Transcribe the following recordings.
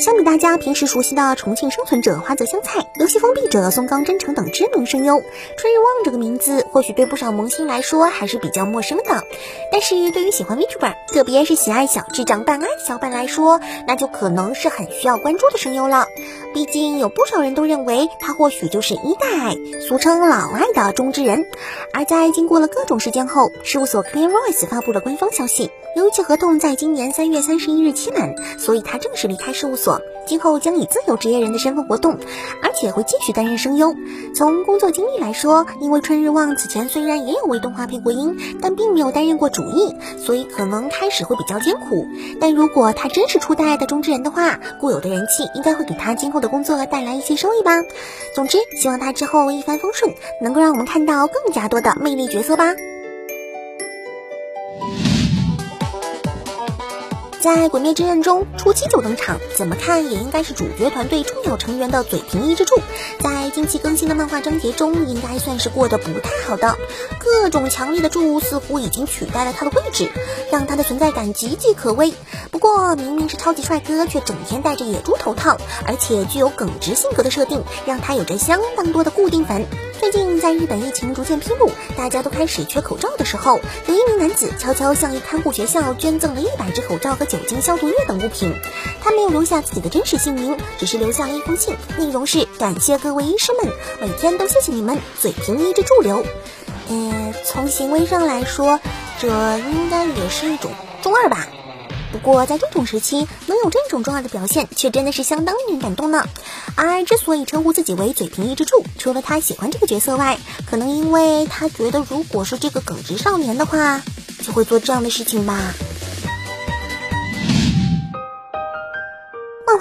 相比大家平时熟悉的重庆生存者花泽香菜、游戏封闭者松冈真诚等知名声优，春日望这个名字或许对不少萌新来说还是比较陌生的。但是对于喜欢 VTuber，特别是喜爱小智障办案小伴来说，那就可能是很需要关注的声优了。毕竟有不少人都认为他或许就是一代，俗称老爱的中之人。而在经过了各种事件后，事务所 Clear Voice 发布了官方消息。由于其合同在今年三月三十一日期满，所以他正式离开事务所，今后将以自由职业人的身份活动，而且会继续担任声优。从工作经历来说，因为春日望此前虽然也有为动画配过音，但并没有担任过主艺，所以可能开始会比较艰苦。但如果他真是初代的中之人的话，固有的人气应该会给他今后的工作带来一些收益吧。总之，希望他之后一帆风顺，能够让我们看到更加多的魅力角色吧。在《鬼灭之刃》中初期就登场，怎么看也应该是主角团队重要成员的嘴平一之助，在近期更新的漫画章节中，应该算是过得不太好的。各种强力的助似乎已经取代了他的位置，让他的存在感岌岌可危。不过，明明是超级帅哥，却整天戴着野猪头套，而且具有耿直性格的设定，让他有着相当多的固定粉。最近在日本疫情逐渐披露，大家都开始缺口罩的时候，有一名男子悄悄向一看护学校捐赠了一百只口罩和酒精消毒液等物品。他没有留下自己的真实姓名，只是留下了一封信，内容是感谢各位医师们，每天都谢谢你们，嘴平一直驻留。呃，从行为上来说，这应该也是一种中二吧。不过在这种时期，能有这种重要的表现，却真的是相当令人感动呢。而之所以称呼自己为嘴平一之助，除了他喜欢这个角色外，可能因为他觉得如果是这个耿直少年的话，就会做这样的事情吧。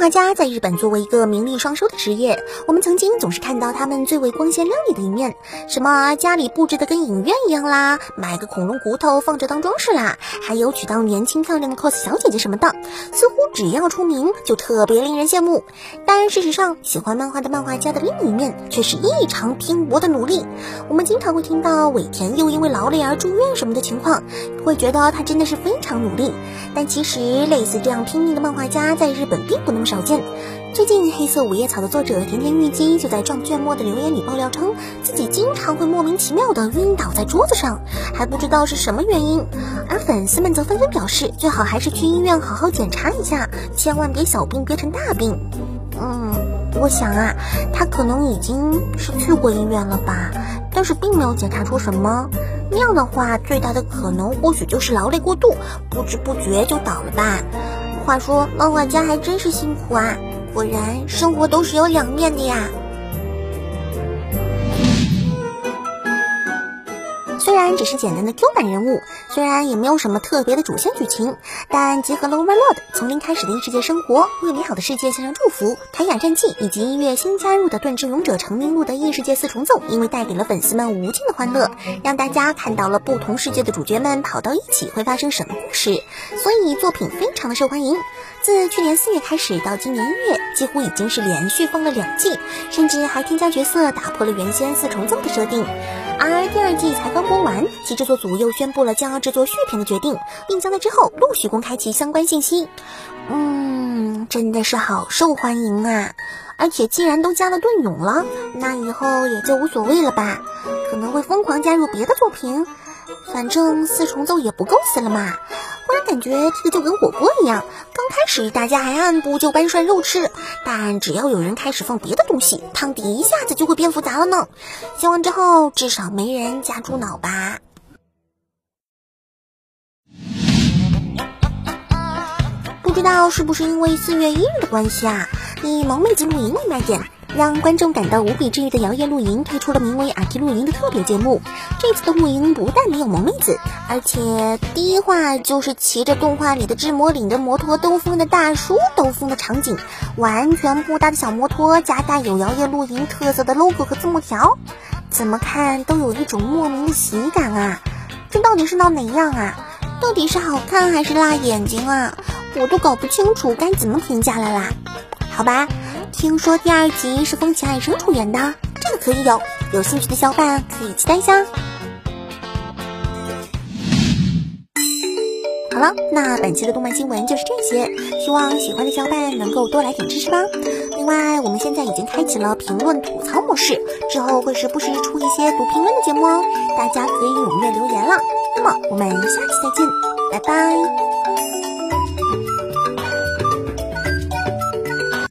家在日本作为一个名利双收的职业，我们曾经总是看到他们最为光鲜亮丽的一面，什么家里布置的跟影院一样啦，买个恐龙骨头放着当装饰啦，还有娶到年轻漂亮的 cos 小姐姐什么的，似乎只要出名就特别令人羡慕。但事实上，喜欢漫画的漫画家的另一面却是异常拼搏的努力。我们经常会听到尾田又因为劳累而住院什么的情况，会觉得他真的是非常努力。但其实类似这样拼命的漫画家在日本并不能。少见。最近，《黑色五叶草》的作者甜甜玉姬就在撞卷末的留言里爆料，称自己经常会莫名其妙的晕倒在桌子上，还不知道是什么原因。而粉丝们则纷纷表示，最好还是去医院好好检查一下，千万别小病憋成大病。嗯，我想啊，他可能已经是去过医院了吧，但是并没有检查出什么。那样的话，最大的可能或许就是劳累过度，不知不觉就倒了吧。话说，漫画家还真是辛苦啊！果然，生活都是有两面的呀。然只是简单的 Q 版人物，虽然也没有什么特别的主线剧情，但结合了 Overlord 从零开始的异世界生活，为美好的世界献上祝福，凯雅战记以及音乐新加入的盾之勇者成名录的异世界四重奏，因为带给了粉丝们无尽的欢乐，让大家看到了不同世界的主角们跑到一起会发生什么故事，所以作品非常的受欢迎。自去年四月开始到今年一月，几乎已经是连续放了两季，甚至还添加角色，打破了原先四重奏的设定。而第二季才刚播完，其制作组又宣布了将要制作续篇的决定，并将在之后陆续公开其相关信息。嗯，真的是好受欢迎啊！而且既然都加了盾勇了，那以后也就无所谓了吧？可能会疯狂加入别的作品，反正四重奏也不够死了嘛。忽然感觉这个就跟火锅一样，刚开始大家还按部就班涮肉吃，但只要有人开始放别的东西，汤底一下子就会变复杂了呢。希望之后至少没人加猪脑吧。不知道是不是因为四月一日的关系啊，以萌妹子露营为卖点。让观众感到无比治愈的摇曳露营推出了名为“阿 K 露营”的特别节目。这次的露营不但没有萌妹子，而且第一话就是骑着动画里的智魔领着摩托兜风的大叔兜风的场景，完全不搭的小摩托加带有摇曳露营特色的 logo 和字幕条，怎么看都有一种莫名的喜感啊！这到底是闹哪样啊？到底是好看还是辣眼睛啊？我都搞不清楚该怎么评价了啦。好吧。听说第二集是风起爱生出演的，这个可以有，有兴趣的小伙伴可以期待一下。好了，那本期的动漫新闻就是这些，希望喜欢的小伙伴能够多来点支持吧。另外，我们现在已经开启了评论吐槽模式，之后会时不时出一些读评论的节目哦，大家可以踊跃留言了。那么我们下期再见，拜拜。